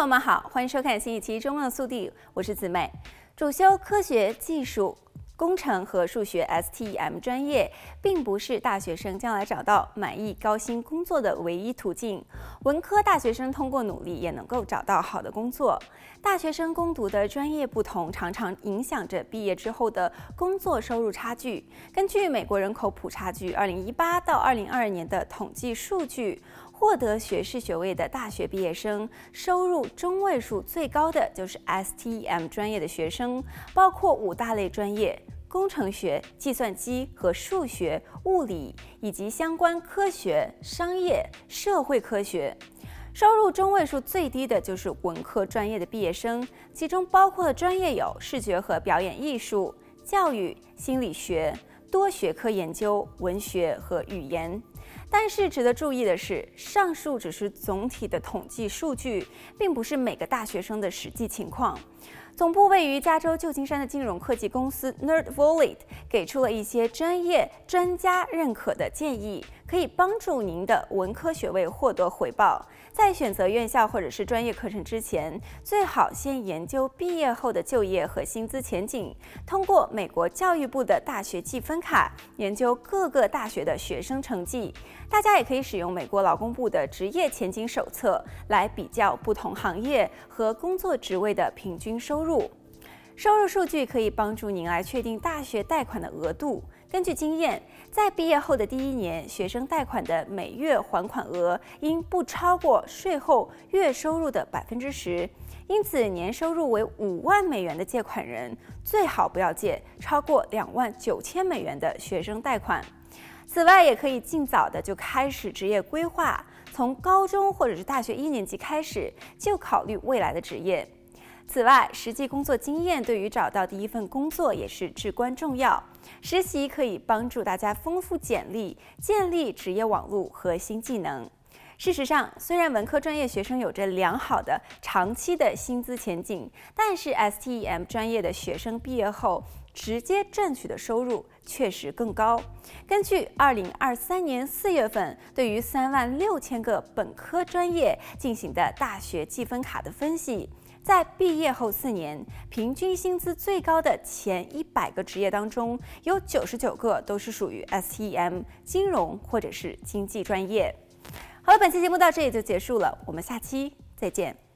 朋友们好，欢迎收看新一期《中望速递》，我是姊妹，主修科学技术。工程和数学 STEM 专业并不是大学生将来找到满意高薪工作的唯一途径。文科大学生通过努力也能够找到好的工作。大学生攻读的专业不同，常常影响着毕业之后的工作收入差距。根据美国人口普查局二零一八到二零二二年的统计数据，获得学士学位的大学毕业生收入中位数最高的就是 STEM 专业的学生，包括五大类专业。工程学、计算机和数学、物理以及相关科学、商业、社会科学，收入中位数最低的就是文科专业的毕业生，其中包括的专业有视觉和表演艺术、教育、心理学、多学科研究、文学和语言。但是值得注意的是，上述只是总体的统计数据，并不是每个大学生的实际情况。总部位于加州旧金山的金融科技公司 NerdWallet 给出了一些专业专家认可的建议，可以帮助您的文科学位获得回报。在选择院校或者是专业课程之前，最好先研究毕业后的就业和薪资前景。通过美国教育部的大学计分卡，研究各个大学的学生成绩。大家也可以使用美国劳工部的职业前景手册来比较不同行业和工作职位的平均收入。收入数据可以帮助您来确定大学贷款的额度。根据经验，在毕业后的第一年，学生贷款的每月还款额应不超过税后月收入的百分之十。因此，年收入为五万美元的借款人最好不要借超过两万九千美元的学生贷款。此外，也可以尽早的就开始职业规划，从高中或者是大学一年级开始就考虑未来的职业。此外，实际工作经验对于找到第一份工作也是至关重要。实习可以帮助大家丰富简历，建立职业网络和新技能。事实上，虽然文科专业学生有着良好的长期的薪资前景，但是 STEM 专业的学生毕业后直接赚取的收入确实更高。根据2023年4月份对于3万6千个本科专业进行的大学积分卡的分析。在毕业后四年，平均薪资最高的前一百个职业当中，有九十九个都是属于 STEM 金融或者是经济专业。好了，本期节目到这里就结束了，我们下期再见。